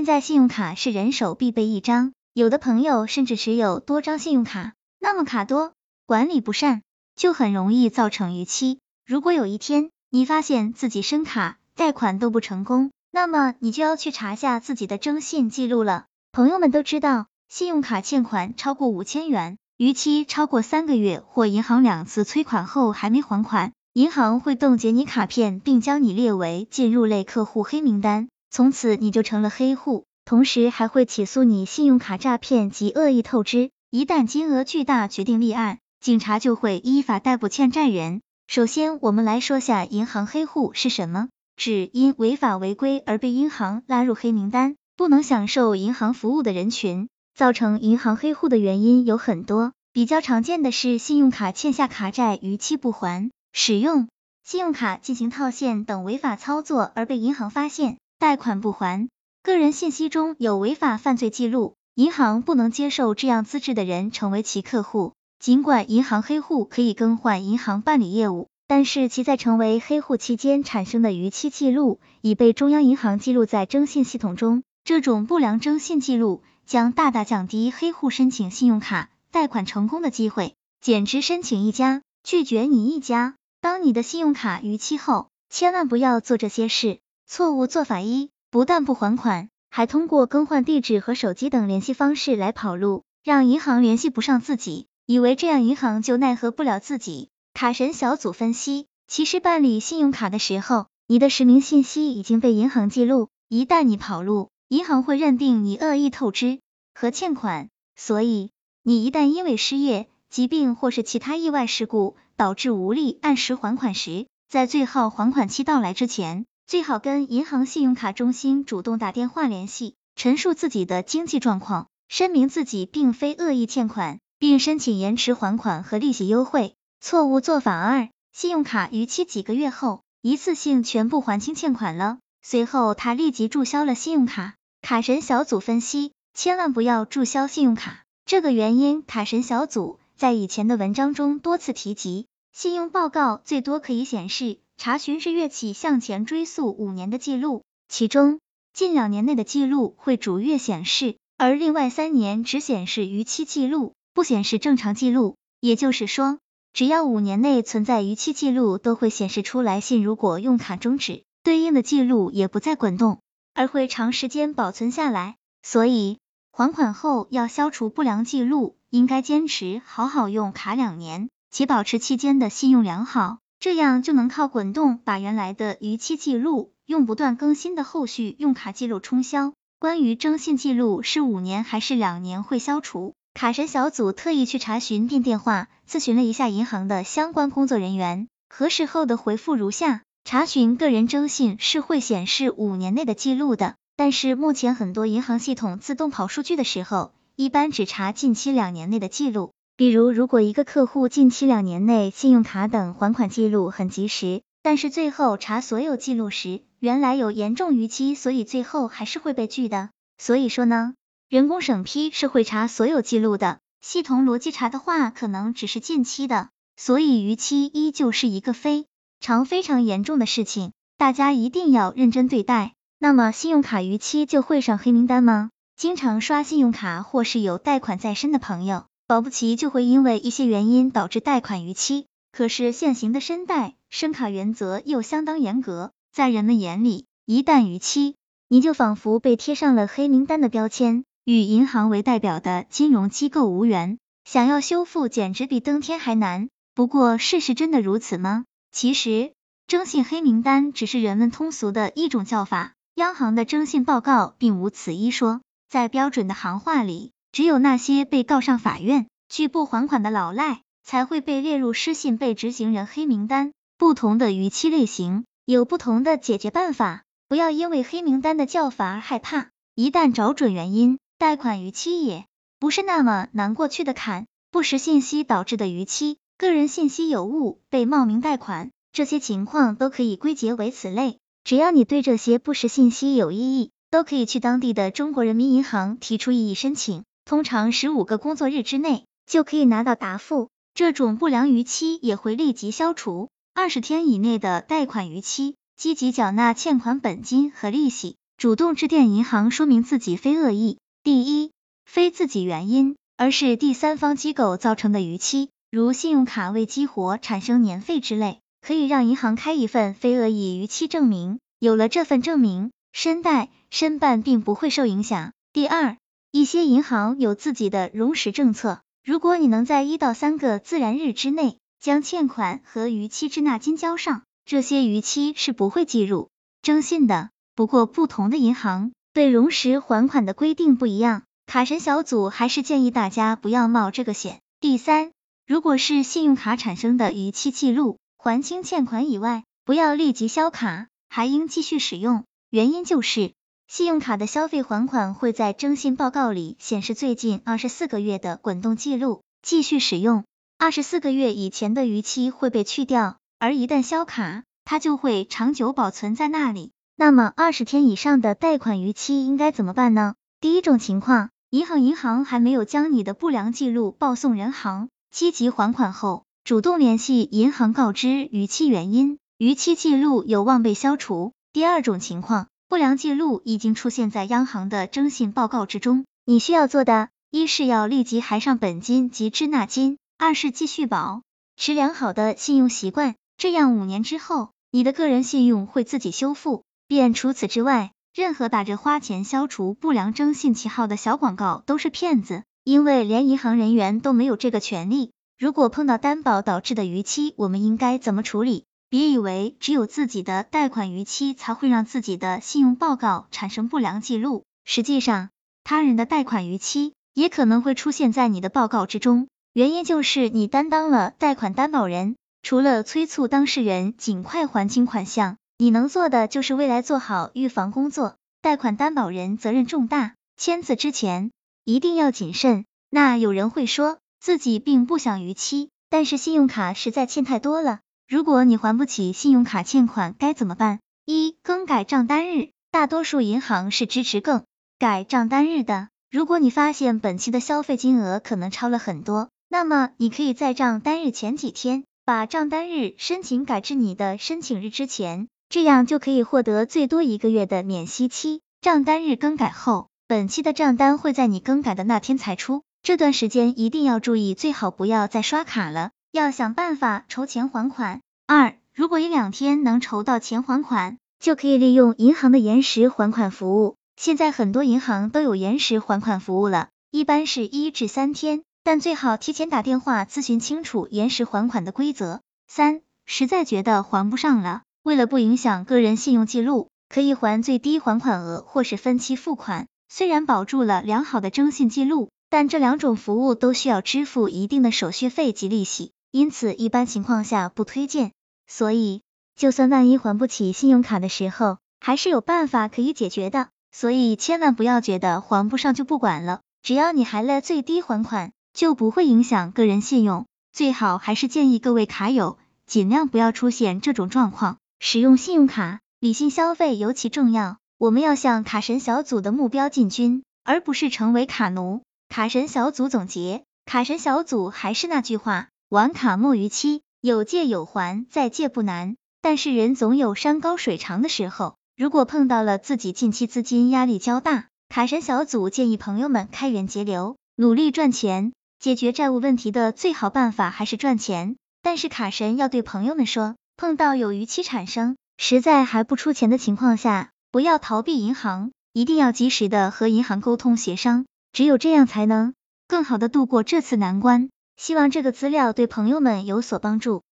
现在信用卡是人手必备一张，有的朋友甚至持有多张信用卡，那么卡多，管理不善，就很容易造成逾期。如果有一天你发现自己申卡贷款都不成功，那么你就要去查下自己的征信记录了。朋友们都知道，信用卡欠款超过五千元，逾期超过三个月，或银行两次催款后还没还款，银行会冻结你卡片，并将你列为进入类客户黑名单，从此你就成了黑户。同时还会起诉你信用卡诈骗及恶意透支，一旦金额巨大，决定立案，警察就会依法逮捕欠债人。首先，我们来说下银行黑户是什么。指因违法违规而被银行拉入黑名单，不能享受银行服务的人群。造成银行黑户的原因有很多，比较常见的是信用卡欠下卡债逾期不还，使用信用卡进行套现等违法操作而被银行发现，贷款不还，个人信息中有违法犯罪记录，银行不能接受这样资质的人成为其客户。尽管银行黑户可以更换银行办理业务。但是其在成为黑户期间产生的逾期记录已被中央银行记录在征信系统中，这种不良征信记录将大大降低黑户申请信用卡贷款成功的机会。简直申请一家，拒绝你一家。当你的信用卡逾期后，千万不要做这些事。错误做法一，不但不还款，还通过更换地址和手机等联系方式来跑路，让银行联系不上自己，以为这样银行就奈何不了自己。卡神小组分析，其实办理信用卡的时候，你的实名信息已经被银行记录，一旦你跑路，银行会认定你恶意透支和欠款，所以你一旦因为失业、疾病或是其他意外事故导致无力按时还款时，在最后还款期到来之前，最好跟银行信用卡中心主动打电话联系，陈述自己的经济状况，声明自己并非恶意欠款，并申请延迟还款和利息优惠。错误做法二，信用卡逾期几个月后，一次性全部还清欠款了，随后他立即注销了信用卡。卡神小组分析，千万不要注销信用卡。这个原因，卡神小组在以前的文章中多次提及。信用报告最多可以显示查询是月起向前追溯五年的记录，其中近两年内的记录会逐月显示，而另外三年只显示逾期记录，不显示正常记录。也就是说。只要五年内存在逾期记录，都会显示出来。信如果用卡终止，对应的记录也不再滚动，而会长时间保存下来。所以还款后要消除不良记录，应该坚持好好用卡两年，且保持期间的信用良好，这样就能靠滚动把原来的逾期记录用不断更新的后续用卡记录冲销。关于征信记录是五年还是两年会消除？卡神小组特意去查询并电话咨询了一下银行的相关工作人员，核实后的回复如下：查询个人征信是会显示五年内的记录的，但是目前很多银行系统自动跑数据的时候，一般只查近期两年内的记录。比如，如果一个客户近期两年内信用卡等还款记录很及时，但是最后查所有记录时，原来有严重逾期，所以最后还是会被拒的。所以说呢。人工审批是会查所有记录的，系统逻辑查的话，可能只是近期的，所以逾期依旧是一个非常非常严重的事情，大家一定要认真对待。那么信用卡逾期就会上黑名单吗？经常刷信用卡或是有贷款在身的朋友，保不齐就会因为一些原因导致贷款逾期。可是现行的申贷申卡原则又相当严格，在人们眼里，一旦逾期，你就仿佛被贴上了黑名单的标签。与银行为代表的金融机构无缘，想要修复简直比登天还难。不过，事实真的如此吗？其实，征信黑名单只是人们通俗的一种叫法，央行的征信报告并无此一说。在标准的行话里，只有那些被告上法院、拒不还款的老赖，才会被列入失信被执行人黑名单。不同的逾期类型有不同的解决办法，不要因为黑名单的叫法而害怕，一旦找准原因。贷款逾期也不是那么难过去的坎，不实信息导致的逾期，个人信息有误被冒名贷款，这些情况都可以归结为此类。只要你对这些不实信息有异议，都可以去当地的中国人民银行提出异议申请，通常十五个工作日之内就可以拿到答复，这种不良逾期也会立即消除。二十天以内的贷款逾期，积极缴纳欠款本金和利息。主动致电银行说明自己非恶意。第一，非自己原因，而是第三方机构造成的逾期，如信用卡未激活产生年费之类，可以让银行开一份非恶意逾期证明。有了这份证明，申贷申办并不会受影响。第二，一些银行有自己的容时政策，如果你能在一到三个自然日之内将欠款和逾期滞纳金交上，这些逾期是不会计入征信的。不过，不同的银行对容时还款的规定不一样，卡神小组还是建议大家不要冒这个险。第三，如果是信用卡产生的逾期记录，还清欠款以外，不要立即销卡，还应继续使用。原因就是，信用卡的消费还款会在征信报告里显示最近二十四个月的滚动记录，继续使用，二十四个月以前的逾期会被去掉，而一旦销卡，它就会长久保存在那里。那么二十天以上的贷款逾期应该怎么办呢？第一种情况，银行银行还没有将你的不良记录报送人行，积极还款后，主动联系银行告知逾期原因，逾期记录有望被消除。第二种情况，不良记录已经出现在央行的征信报告之中，你需要做的，一是要立即还上本金及滞纳金，二是继续保持良好的信用习惯，这样五年之后，你的个人信用会自己修复。便除此之外，任何打着花钱消除不良征信旗号的小广告都是骗子，因为连银行人员都没有这个权利。如果碰到担保导致的逾期，我们应该怎么处理？别以为只有自己的贷款逾期才会让自己的信用报告产生不良记录，实际上他人的贷款逾期也可能会出现在你的报告之中，原因就是你担当了贷款担保人，除了催促当事人尽快还清款项。你能做的就是未来做好预防工作，贷款担保人责任重大，签字之前一定要谨慎。那有人会说自己并不想逾期，但是信用卡实在欠太多了。如果你还不起信用卡欠款该怎么办？一、更改账单日，大多数银行是支持更改账单日的。如果你发现本期的消费金额可能超了很多，那么你可以在账单日前几天把账单日申请改至你的申请日之前。这样就可以获得最多一个月的免息期。账单日更改后，本期的账单会在你更改的那天才出，这段时间一定要注意，最好不要再刷卡了，要想办法筹钱还款。二，如果一两天能筹到钱还款，就可以利用银行的延时还款服务。现在很多银行都有延时还款服务了，一般是一至三天，但最好提前打电话咨询清楚延时还款的规则。三，实在觉得还不上了。为了不影响个人信用记录，可以还最低还款额或是分期付款。虽然保住了良好的征信记录，但这两种服务都需要支付一定的手续费及利息，因此一般情况下不推荐。所以，就算万一还不起信用卡的时候，还是有办法可以解决的。所以千万不要觉得还不上就不管了，只要你还了最低还款，就不会影响个人信用。最好还是建议各位卡友尽量不要出现这种状况。使用信用卡，理性消费尤其重要。我们要向卡神小组的目标进军，而不是成为卡奴。卡神小组总结：卡神小组还是那句话，玩卡莫逾期，有借有还，再借不难。但是人总有山高水长的时候，如果碰到了自己近期资金压力较大，卡神小组建议朋友们开源节流，努力赚钱。解决债务问题的最好办法还是赚钱。但是卡神要对朋友们说。碰到有逾期产生，实在还不出钱的情况下，不要逃避银行，一定要及时的和银行沟通协商，只有这样才能更好的度过这次难关。希望这个资料对朋友们有所帮助。